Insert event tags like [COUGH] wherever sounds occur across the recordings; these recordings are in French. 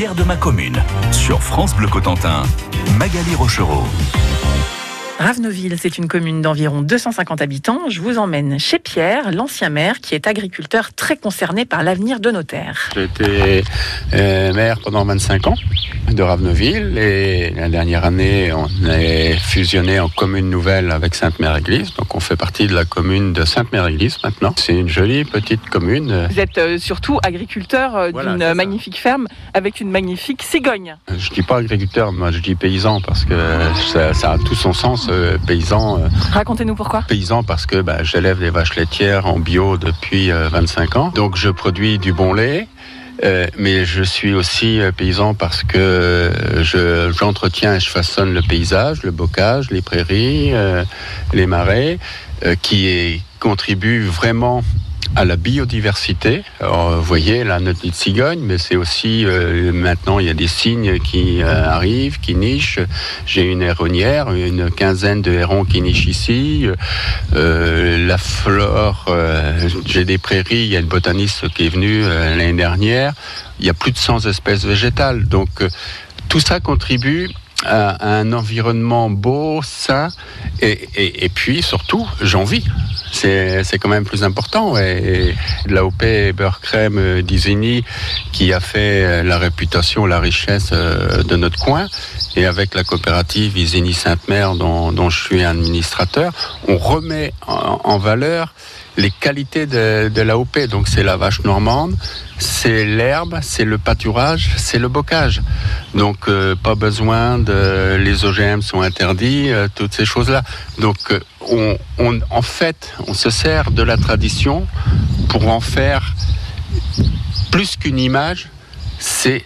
De ma commune. Sur France Bleu Cotentin, Magali Rochereau. Ravenoville, c'est une commune d'environ 250 habitants. Je vous emmène chez Pierre, l'ancien maire, qui est agriculteur très concerné par l'avenir de nos terres. J'ai été euh, maire pendant 25 ans de Ravenoville et la dernière année, on est fusionné en commune nouvelle avec Sainte-Mère-Église. Donc on fait partie de la commune de Sainte-Mère-Église maintenant. C'est une jolie petite commune. Vous êtes euh, surtout agriculteur euh, Voilà, d'une magnifique ferme avec une magnifique cigogne. Je dis pas agriculteur, moi je dis paysan parce que ça, ça a tout son sens, euh, paysan. euh, Racontez-nous pourquoi. paysan parce que bah, j'élève des vaches laitières en bio depuis euh, 25 ans. Donc je produis du bon lait. euh, mais je suis aussi euh, paysan parce que euh, je- j'entretiens et je façonne le paysage, le bocage, les prairies, euh, les marais, euh, qui est- contribuent vraiment à la biodiversité. Alors, vous voyez, là, notre petite cigogne, mais c'est aussi, euh, maintenant, il y a des cygnes qui euh, arrivent, qui nichent. J'ai une héronnière, une quinzaine de hérons qui nichent ici. Euh, la flore, euh, j'ai des prairies, il y a une botaniste qui est venue euh, l'année dernière. Il y a plus de 100 espèces végétales. Donc, euh, tout ça contribue à un environnement beau, sain, et, et- et puis surtout, j'en vis. C'est quand même plus important. Et, l'AOP Beurre Crème euh, d'Isigny, qui a fait euh, la réputation, la richesse euh, de notre coin, et avec la coopérative Isigny Sainte-Mère, dont, je suis administrateur, on remet en valeur les qualités de, l'AOP. Donc c'est la vache normande, c'est l'herbe, c'est le pâturage, c'est le bocage. Donc euh, pas besoin de les OGM sont interdits, euh, toutes ces choses-là. Donc euh, en fait, on se sert de la tradition pour en faire plus qu'une image, c'est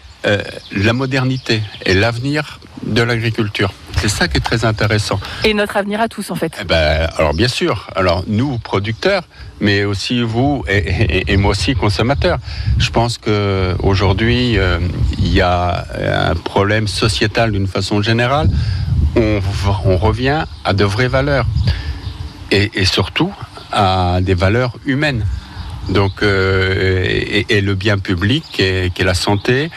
la modernité et l'avenir de l'agriculture. C'est ça qui est très intéressant. Et notre avenir à tous, en fait. Eh ben, alors bien sûr, alors nous producteurs, mais aussi vous et, et- et moi aussi consommateurs. Je pense que aujourd'hui euh, il y a un problème sociétal d'une façon générale. On, revient à de vraies valeurs et, et surtout à des valeurs humaines. Donc euh, et, et le bien public, qui est, qui est la santé,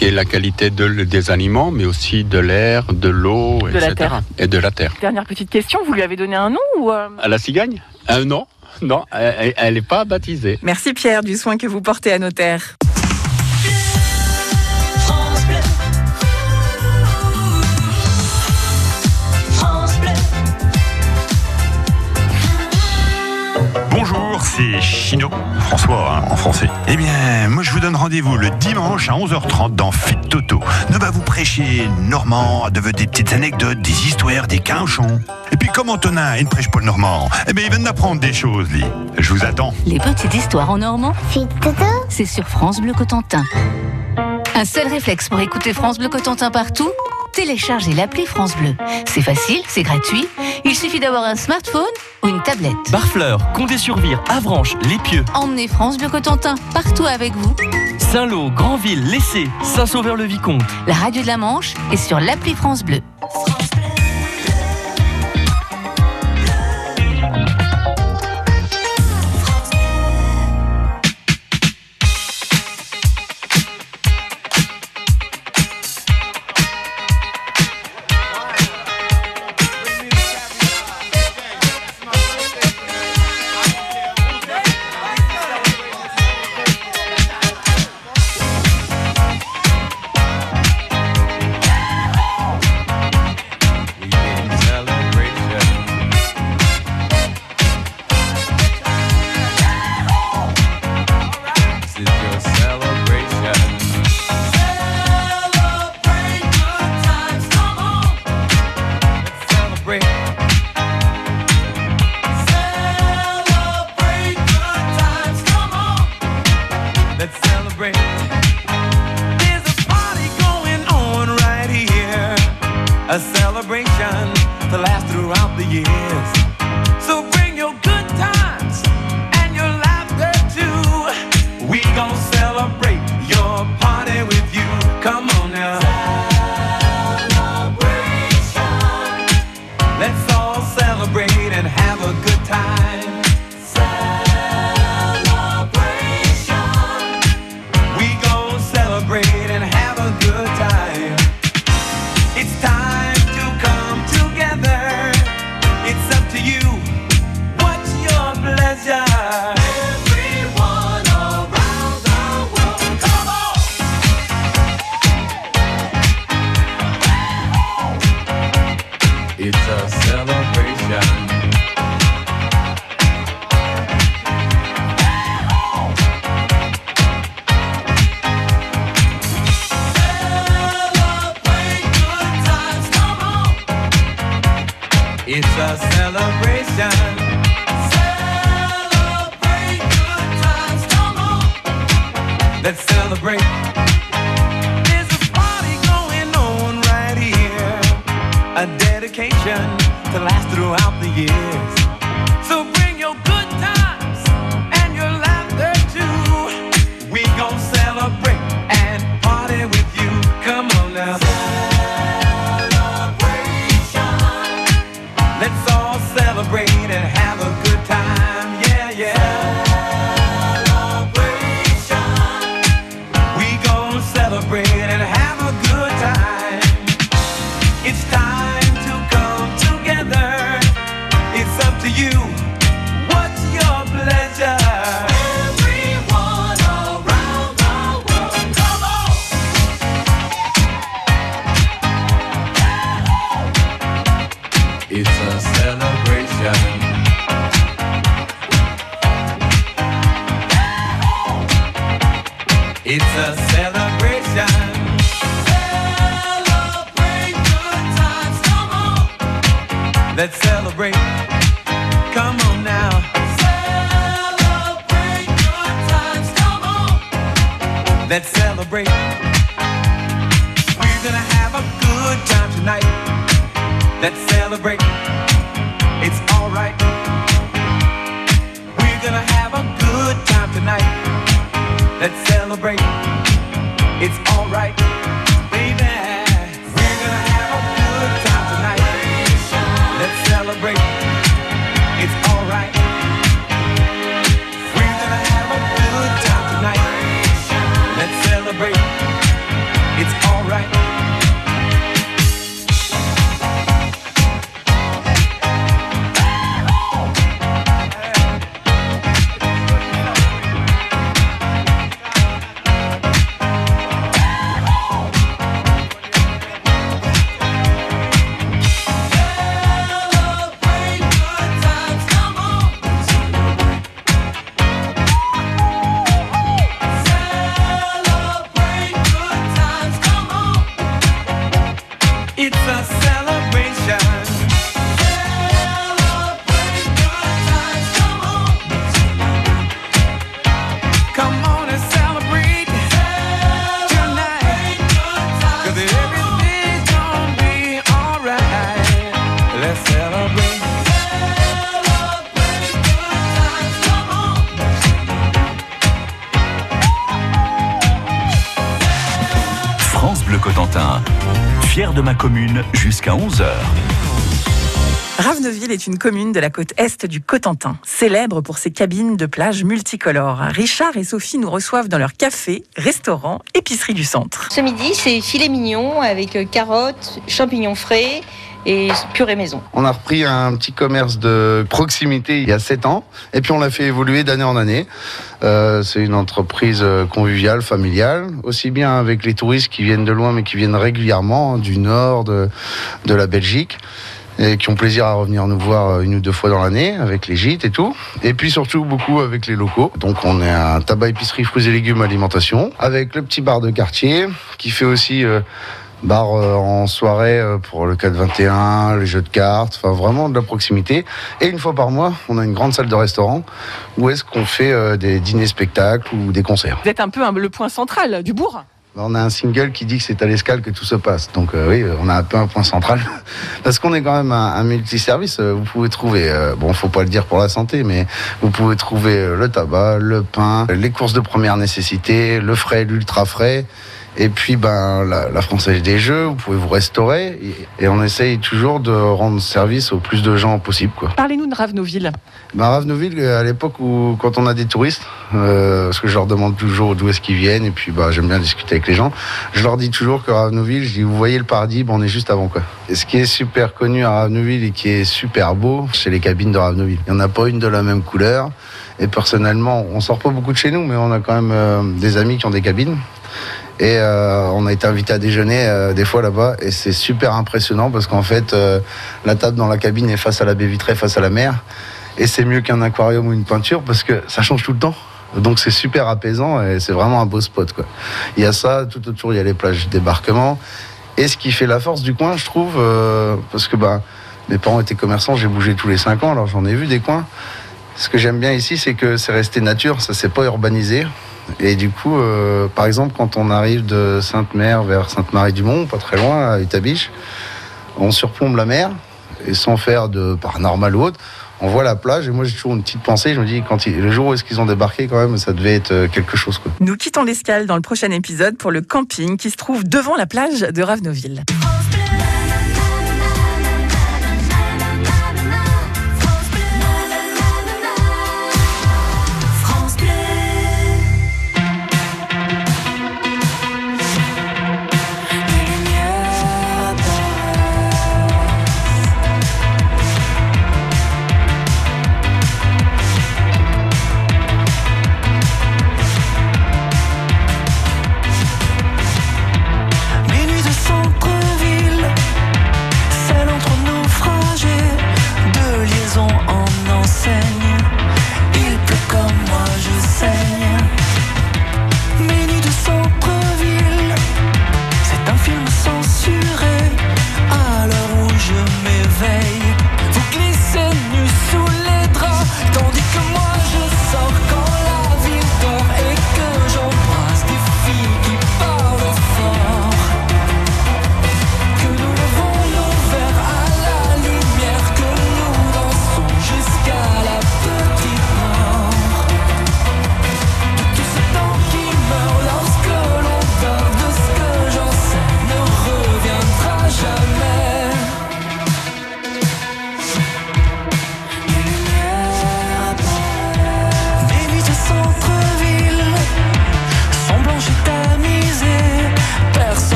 qui est la qualité de- des aliments, mais aussi de l'air, de l'eau, De la etc. terre. Et de la terre. Dernière petite question, vous lui avez donné un nom ou euh, À la cigogne Euh, Non, non, elle n'est pas baptisée. Merci Pierre du soin que vous portez à nos terres. C'est Chino, François hein, en français. Eh bien, moi je vous donne rendez-vous le dimanche à 11h30 dans Fit Toto. Ne va vous prêcher normand, de des petites anecdotes, des histoires, des quinchons. Et puis comme Antonin, il ne prêche pas le normand, eh bien il vient d'apprendre des choses, lui. Je vous attends. Les petites histoires en normand, c'est sur France Bleu Cotentin. Un seul réflexe pour écouter France Bleu Cotentin partout téléchargez l'appli France Bleu. C'est facile, c'est gratuit. Il suffit d'avoir un smartphone ou une tablette. Barfleur, Condé-sur-Vire, Avranches, Les Pieux, Emmenez France Bleu Cotentin partout avec vous. Saint-Lô, Granville, Lessé, Saint-Sauveur-le-Vicomte. La radio de la Manche est sur l'appli France Bleu. Let's Raveneville est une commune de la côte est du Cotentin, célèbre pour ses cabines de plage multicolores. Richard et Sophie nous reçoivent dans leur café, restaurant, épicerie du centre. Ce midi, c'est filet mignon avec euh, carottes, champignons frais et purée maison. On a repris un petit commerce de proximité il y a 7 ans et puis on l'a fait évoluer d'année en année. Euh, c'est une entreprise euh, conviviale, familiale, aussi bien avec les touristes qui viennent de loin mais qui viennent régulièrement hein, du nord, de, de la Belgique et qui ont plaisir à revenir nous voir euh, une ou deux fois dans l'année avec les gîtes et tout. Et puis surtout beaucoup avec les locaux. Donc on est un tabac épicerie fruits et légumes alimentation avec le petit bar de quartier qui fait aussi euh, bar euh, en soirée pour le 4-21, les jeux de cartes, enfin vraiment de la proximité. Et une fois par mois, on a une grande salle de restaurant où est-ce qu'on fait des dîners spectacles ou des concerts. Vous êtes un peu un- le point central du bourg. On a un single qui dit que c'est à l'escale que tout se passe. Donc euh, oui, on a un peu un point central. [LAUGHS] Parce qu'on est quand même un, un multiservice. euh, Vous pouvez trouver, euh, bon, faut pas le dire pour la santé, mais vous pouvez trouver euh, le tabac, le pain, les courses de première nécessité, le frais, l'ultra frais. Et puis ben la, la Française des Jeux, vous pouvez vous restaurer et, et on essaye toujours de rendre service au plus de gens possible. Quoi. Parlez-nous de Raveneville. Ben, Raveneville, à l'époque où quand on a des touristes, euh, parce que je leur demande toujours d'où est-ce qu'ils viennent et puis bah, j'aime bien discuter avec les gens, je leur dis toujours que Raveneville, je dis vous voyez le paradis, ben, on est juste avant quoi. Et ce qui est super connu à Raveneville et qui est super beau, c'est les cabines de Raveneville. Il n'y en a pas une de la même couleur. Et personnellement, on sort pas beaucoup de chez nous, mais on a quand même euh, des amis qui ont des cabines. Et euh, on a été invité à déjeuner euh, des fois là-bas et c'est super impressionnant parce qu'en fait euh, la table dans la cabine est face à la baie vitrée, face à la mer et c'est mieux qu'un aquarium ou une peinture parce que ça change tout le temps. Donc c'est super apaisant et c'est vraiment un beau spot quoi. Il y a ça, tout autour il y a les plages de débarquement et ce qui fait la force du coin je trouve parce que bah Mes parents étaient commerçants, j'ai bougé tous les 5 ans, alors j'en ai vu des coins. Ce que j'aime bien ici, c'est que c'est resté nature, ça s'est pas urbanisé. Et du coup, euh, par exemple, quand on arrive de Sainte-Mère vers Sainte-Marie-du-Mont, pas très loin, à Utabiche, on surplombe la mer, et sans faire de paranormal ou autre, on voit la plage, et moi j'ai toujours une petite pensée, je me dis, quand le jour où est-ce qu'ils ont débarqué, quand même, ça devait être euh, quelque chose. Nous quittons l'escale dans le prochain épisode pour le camping qui se trouve devant la plage de Ravenoville.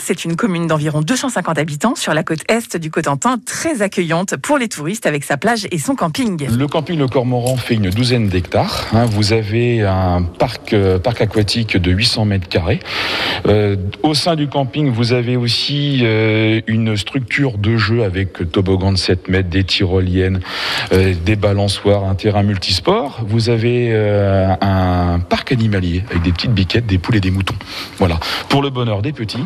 C'est une commune d'environ 250 habitants sur la côte est du Cotentin, très accueillante pour les touristes avec sa plage et son camping. Le camping Le Cormoran fait une douzaine d'hectares. Vous avez un parc, parc aquatique de 800 mètres carrés. Au sein du camping, vous avez aussi une structure de jeu avec toboggan de 7 mètres, des tyroliennes, des balançoires, un terrain multisport. Vous avez un parc animalier avec des petites biquettes, des poules et des moutons. Voilà. Pour le bonheur des petits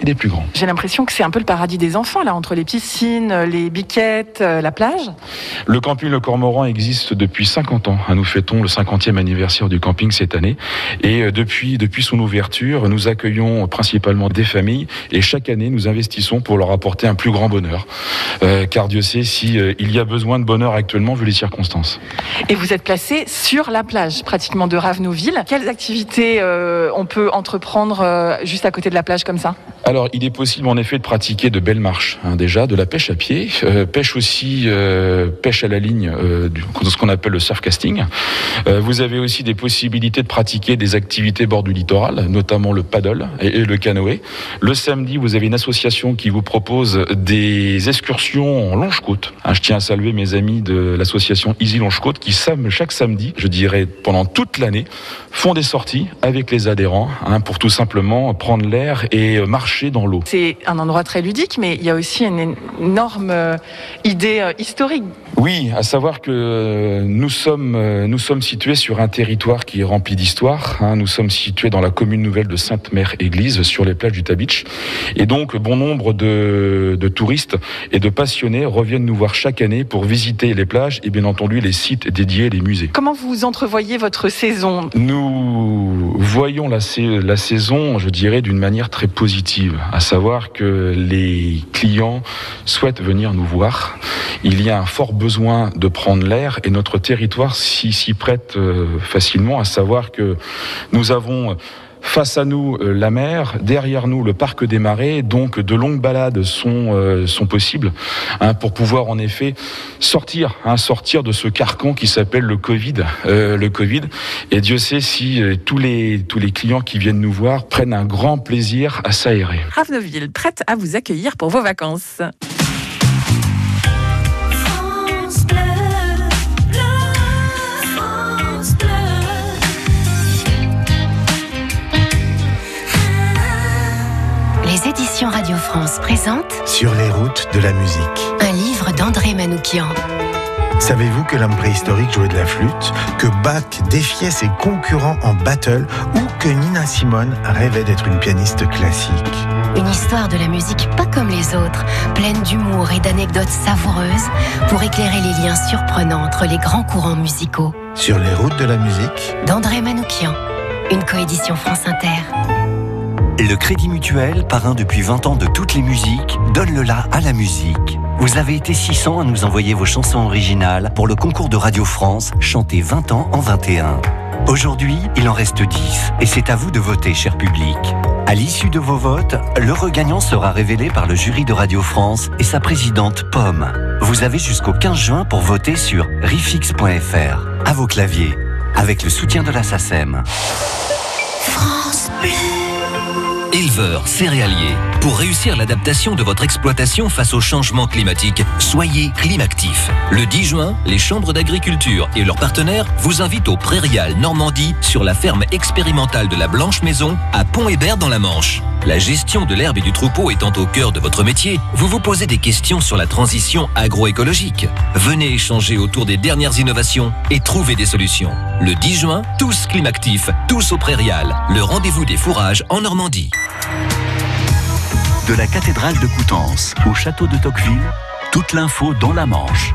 et des plus grands. J'ai l'impression que c'est un peu le paradis des enfants, là, entre les piscines, les biquettes, euh, la plage. Le camping Le Cormoran existe depuis 50 ans. Nous fêtons le 50e anniversaire du camping cette année. Et euh, depuis, depuis son ouverture, nous accueillons principalement des familles et chaque année, nous investissons pour leur apporter un plus grand bonheur. Euh, car Dieu sait si euh, il y a besoin de bonheur actuellement vu les circonstances. Et vous êtes placé sur la plage, pratiquement de Ravenouville. Quelles activités euh, on peut entreprendre euh, juste à côté de la plage comme ça? Alors, il est possible en effet de pratiquer de belles marches, hein, déjà, de la pêche à pied, euh, pêche aussi, euh, pêche à la ligne, euh, ce qu'on appelle le surfcasting. Vous avez aussi des possibilités de pratiquer des activités bord du littoral, notamment le paddle et, le canoë. Le samedi, vous avez une association qui vous propose des excursions en longe-côte. Hein, je tiens à saluer mes amis de l'association Easy Longe-Côte qui, sam- chaque samedi, je dirais pendant toute l'année, font des sorties avec les adhérents hein, pour tout simplement prendre l'air et euh, dans l'eau. C'est un endroit très ludique, mais il y a aussi une énorme euh, idée euh, historique. Oui, à savoir que euh, nous sommes, nous sommes situés sur un territoire qui est rempli d'histoire. hein. Nous sommes situés dans la commune nouvelle de Sainte-Mère-Église, sur les plages du Tabitch. Et donc, bon nombre de, de touristes et de passionnés reviennent nous voir chaque année pour visiter les plages et bien entendu les sites dédiés, les musées. Comment vous entrevoyez votre saison? Nous voyons la saison, je dirais, d'une manière très positive, à savoir que les clients souhaitent venir nous voir. Il y a un fort besoin de prendre l'air et notre territoire s'y prête euh, facilement, à savoir que nous avons Face à nous, euh, la mer, derrière nous, le parc des marais, donc de longues balades sont, euh, sont possibles hein, pour pouvoir en effet sortir, hein, sortir de ce carcan qui s'appelle le Covid. euh, le Covid. Et Dieu sait si tous, les, tous les clients qui viennent nous voir prennent un grand plaisir à s'aérer. Ravenouville, prête à vous accueillir pour vos vacances. Radio France présentent Sur les routes de la musique. un livre d'André Manoukian. Savez-vous que l'homme préhistorique jouait de la flûte, que Bach défiait ses concurrents en battle ou que Nina Simone rêvait d'être une pianiste classique? Une histoire de la musique pas comme les autres, pleine d'humour et d'anecdotes savoureuses pour éclairer les liens surprenants entre les grands courants musicaux. Sur les routes de la musique, D'André Manoukian, une coédition France Inter. Le Crédit Mutuel, parrain depuis 20 ans de toutes les musiques, donne le la à la musique. Vous avez été 600 à nous envoyer vos chansons originales pour le concours de Radio France, chanté 20 ans en 21. Aujourd'hui, il en reste 10 et c'est à vous de voter, cher public. À l'issue de vos votes, le regagnant sera révélé par le jury de Radio France et sa présidente Pomme. Vous avez jusqu'au 15 juin pour voter sur rifix.fr. À vos claviers, avec le soutien de la SACEM. France. Éleveurs, céréaliers, pour réussir l'adaptation de votre exploitation face au changement climatique, soyez climactifs. Le 10 juin, les chambres d'agriculture et leurs partenaires vous invitent au Prairial Normandie sur la ferme expérimentale de la Blanche Maison à Pont-Hébert dans la Manche. La gestion de l'herbe et du troupeau étant au cœur de votre métier, vous vous posez des questions sur la transition agroécologique. Venez échanger autour des dernières innovations et trouver des solutions. Le 10 juin, tous climactifs, tous au Prairial, le rendez-vous des fourrages en Normandie. De la cathédrale de Coutances au château de Tocqueville, toute l'info dans la Manche.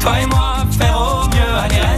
Toi et moi, faire au mieux, allez reste,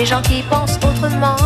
Les gens qui pensent autrement,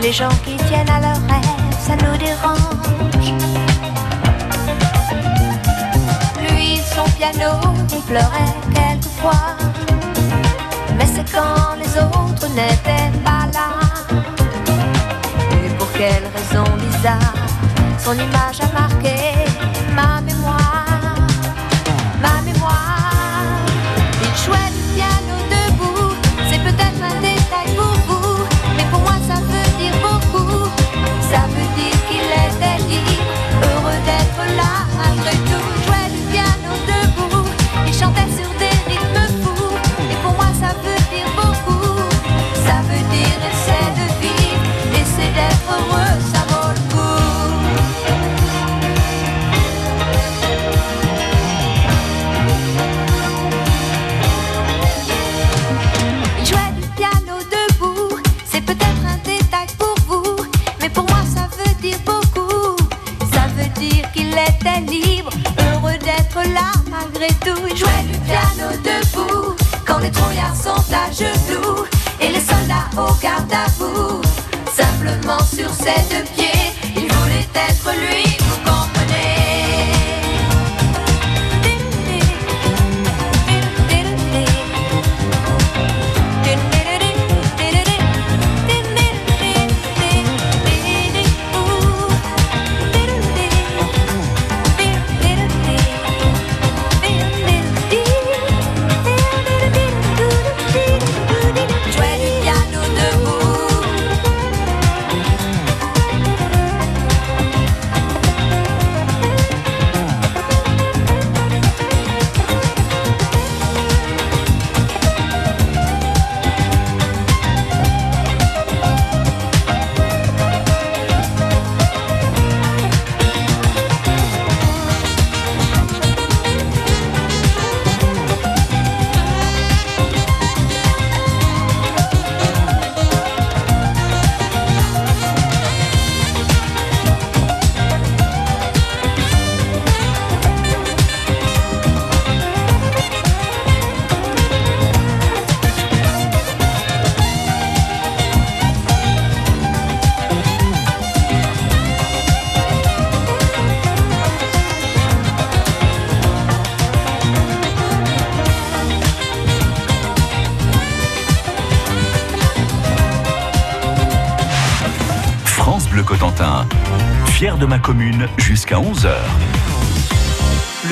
Les gens qui tiennent à leurs rêves, ça nous dérange. Lui, son piano, il pleurait quelquefois. Mais c'est quand les autres n'étaient pas là. Et pour quelle raison bizarre Son image a marqué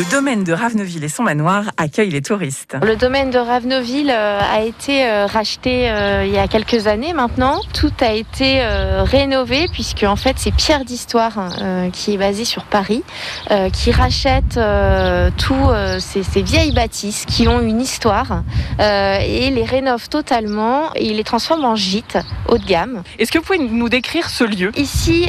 Le domaine de Raveneville et son manoir accueille les touristes. Le domaine de Raveneville euh, a été euh, racheté euh, il y a quelques années maintenant. Tout a été rénové puisque en fait c'est Pierre d'Histoire hein, qui est basé sur Paris, qui rachète tous ces, ces, vieilles bâtisses qui ont une histoire et les rénove totalement et il les transforme en gîte haut de gamme. Est-ce que vous pouvez nous décrire ce lieu? Ici,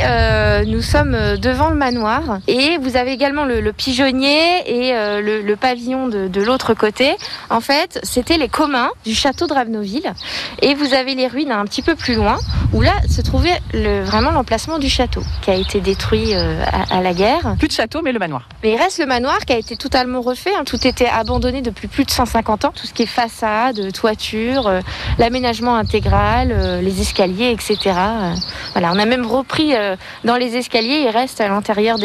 nous sommes devant le manoir et vous avez également le, le pigeonnier et euh, le, pavillon de, l'autre côté. En fait, c'était les communs du château de Ravenoville. Et vous avez les ruines un petit peu plus loin, où là se trouvait vraiment l'emplacement du château, qui a été détruit euh, à, la guerre. Plus de château, mais le manoir. Mais il reste le manoir qui a été totalement refait. Hein. Tout était abandonné depuis plus de 150 ans. Tout ce qui est façade, toiture, euh, l'aménagement intégral, les escaliers, etc. voilà, on a même repris dans les escaliers. Il reste à l'intérieur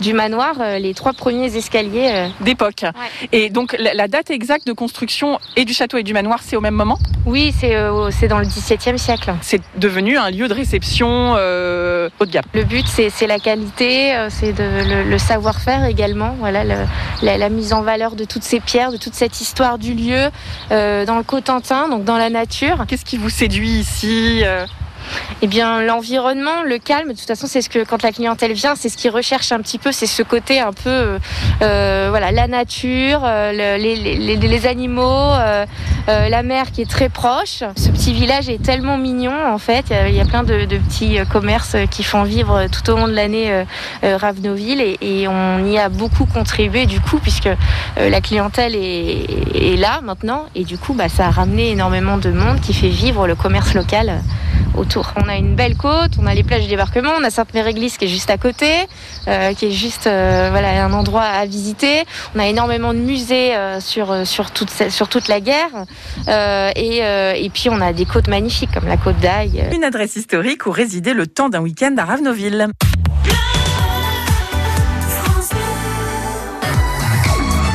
du manoir les trois premiers escaliers euh, d'époque. Et donc la, date exacte de construction et du château et du manoir, c'est au même moment? Oui, c'est euh, c'est dans le XVIIe siècle. C'est devenu un lieu de réception euh, haut de gamme. Le but, c'est la qualité, c'est le, le savoir-faire également. Voilà, la, la, mise en valeur de toutes ces pierres, de toute cette histoire du lieu dans le Cotentin, donc dans la nature. Qu'est-ce qui vous séduit ici eh bien, l'environnement, le calme, de toute façon, c'est ce que quand la clientèle vient, c'est ce qu'ils recherche un petit peu, c'est ce côté un peu, euh, euh, voilà, la nature, euh, les, animaux, la mer qui est très proche. Ce petit village est tellement mignon, en fait. Il y a, plein de, petits commerces qui font vivre tout au long de l'année Ravenoville et, on y a beaucoup contribué, du coup, puisque la clientèle est, là maintenant et du coup, bah, ça a ramené énormément de monde qui fait vivre le commerce local autour. On a une belle côte, on a les plages de débarquement, on a Sainte-Mère-Église qui est juste à côté, euh, qui est juste euh, un endroit à visiter. On a énormément de musées euh, sur, toute, la guerre. Et, et, puis on a des côtes magnifiques comme la côte d'Aille. Une adresse historique où résider le temps d'un week-end à Ravenoville.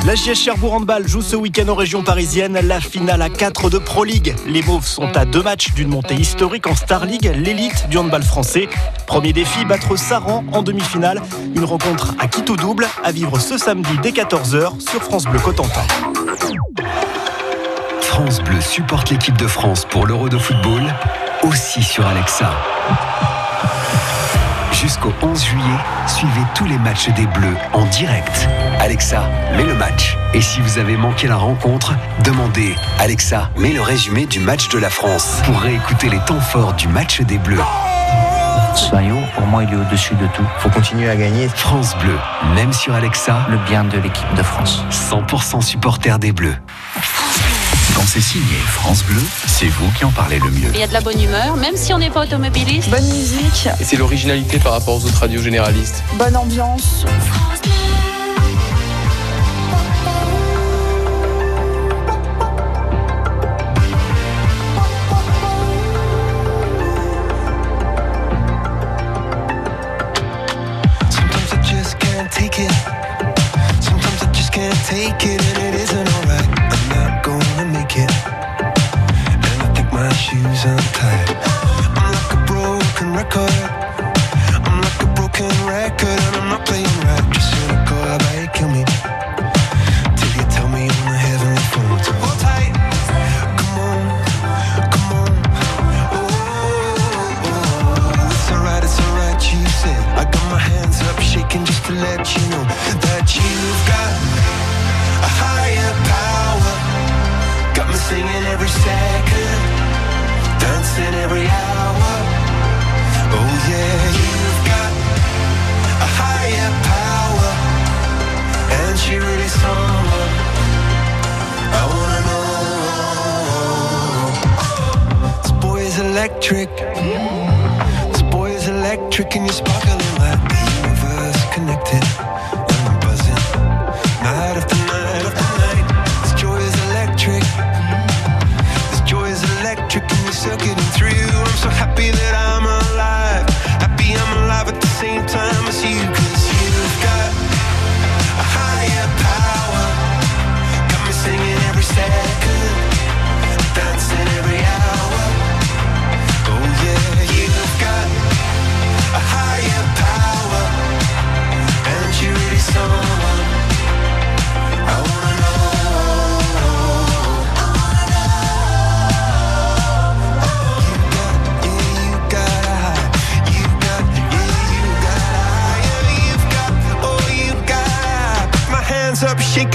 La Cherbourg Handball joue ce week-end en région parisienne la finale à 4 de Pro League. Les Mauves sont à deux matchs d'une montée historique en Star League, l'élite du handball français. Premier défi, battre Saran en demi-finale. Une rencontre à Quito double à vivre ce samedi dès 14h sur France Bleu Cotentin. France Bleu supporte l'équipe de France pour l'Euro de football, aussi sur Alexa. Jusqu'au 11 juillet, suivez tous les matchs des Bleus en direct. Alexa, mets le match. Et si vous avez manqué la rencontre, demandez Alexa, mets le résumé du match de la France pour réécouter les temps forts du match des Bleus. Soyons, pour moi, il est au-dessus de tout. Faut continuer à gagner. France Bleu, même sur Alexa, le bien de l'équipe de France. 100% supporter des Bleus. Quand c'est signé France Bleu, c'est vous qui en parlez le mieux. Il y a de la bonne humeur, même si on n'est pas automobiliste. Bonne musique. Et c'est l'originalité par rapport aux autres radios généralistes. Bonne ambiance. ticking electric. This boy is electric and you're sparkling like that.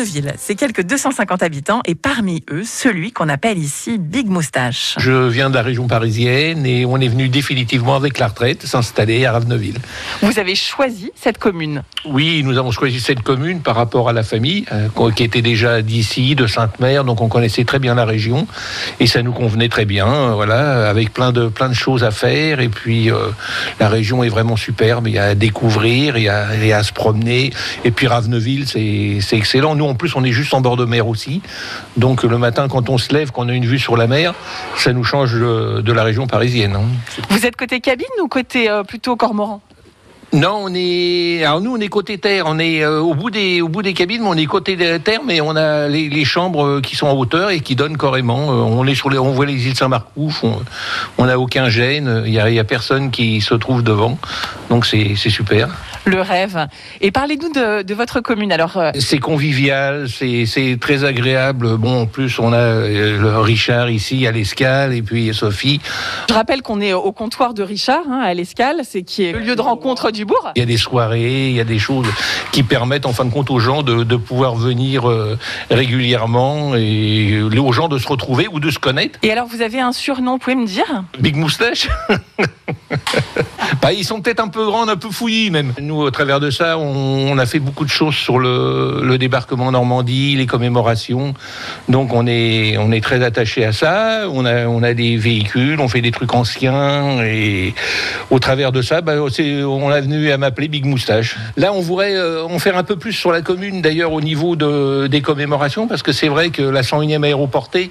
19 C'est quelques 250 habitants et parmi eux, celui qu'on appelle ici Big Moustache. Je viens de la région parisienne et on est venu définitivement avec la retraite s'installer à Raveneville. Vous avez choisi cette commune. Oui, nous avons choisi cette commune par rapport à la famille euh, qui était déjà d'ici, de Sainte-Mère, donc on connaissait très bien la région et ça nous convenait très bien, euh, voilà, avec plein de plein de choses à faire et puis euh, la région est vraiment superbe, il y a à découvrir, il y a, il y a à se promener et puis Raveneville c'est c'est excellent. Nous en plus on est juste en bord de mer aussi, donc le matin quand on se lève, qu'on a une vue sur la mer, ça nous change de, de la région parisienne. hein. Vous êtes côté cabine ou côté euh, plutôt cormoran? Non, on est. Alors nous, on est côté terre. On est euh, au bout des au bout des cabines, mais on est côté terre, mais on a les, les chambres euh, qui sont en hauteur et qui donnent carrément. Euh, on est sur les, on voit les îles Saint-Marcouf. On n'a aucun gêne. Il y a, il y a personne qui se trouve devant. Donc c'est c'est super. Le rêve. Et parlez-nous de, de votre commune. Alors, euh, C'est convivial, c'est c'est très agréable. Bon, en plus, on a le Richard ici à l'escale et puis Sophie. je rappelle qu'on est au comptoir de Richard, hein, à l'Escale, c'est qui est le lieu de rencontre du Il y a des soirées, il y a des choses qui permettent en fin de compte aux gens de, de pouvoir venir euh, régulièrement et aux gens de se retrouver ou de se connaître. Et alors, vous avez un surnom, vous pouvez me dire? Big Moustache? [LAUGHS] Bah, Ils sont peut-être un peu grands, un peu fouillis même. Nous, au travers de ça, on, on a fait beaucoup de choses sur le, le débarquement en Normandie, les commémorations. Donc on est, on est très attaché à ça. On a, on a des véhicules, on fait des trucs anciens. Et au travers de ça, bah, on est venu à m'appeler Big Moustache. Là, on voudrait euh, en faire un peu plus sur la commune, d'ailleurs, au niveau de, des commémorations, parce que c'est vrai que la 101e aéroportée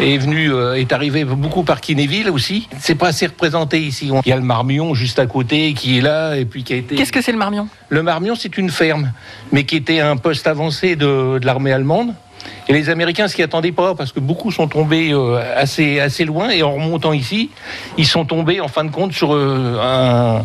est venu, euh, est arrivé beaucoup par Kinéville aussi. C'est pas assez représenté ici. Il y a le Marmion juste à côté qui est là et puis qui a été. Qu'est-ce que c'est le Marmion? Le Marmion, c'est une ferme, mais qui était un poste avancé de, de l'armée allemande. Et les Américains s'y attendaient pas parce que beaucoup sont tombés euh, assez, assez loin et en remontant ici, ils sont tombés en fin de compte sur euh, un,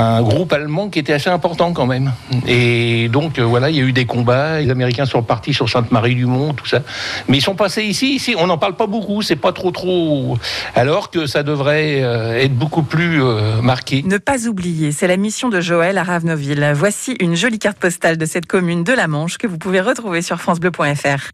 un groupe allemand qui était assez important quand même. Et donc euh, voilà, il y a eu des combats. Les Américains sont partis sur Sainte-Marie-du-Mont, tout ça. Mais ils sont passés ici. Ici, on n'en parle pas beaucoup. C'est pas trop trop. Alors que ça devrait être beaucoup plus marqué. Ne pas oublier, c'est la mission de Joël à Raveneville. Voici une jolie carte postale de cette commune de la Manche que vous pouvez retrouver sur francebleu.fr.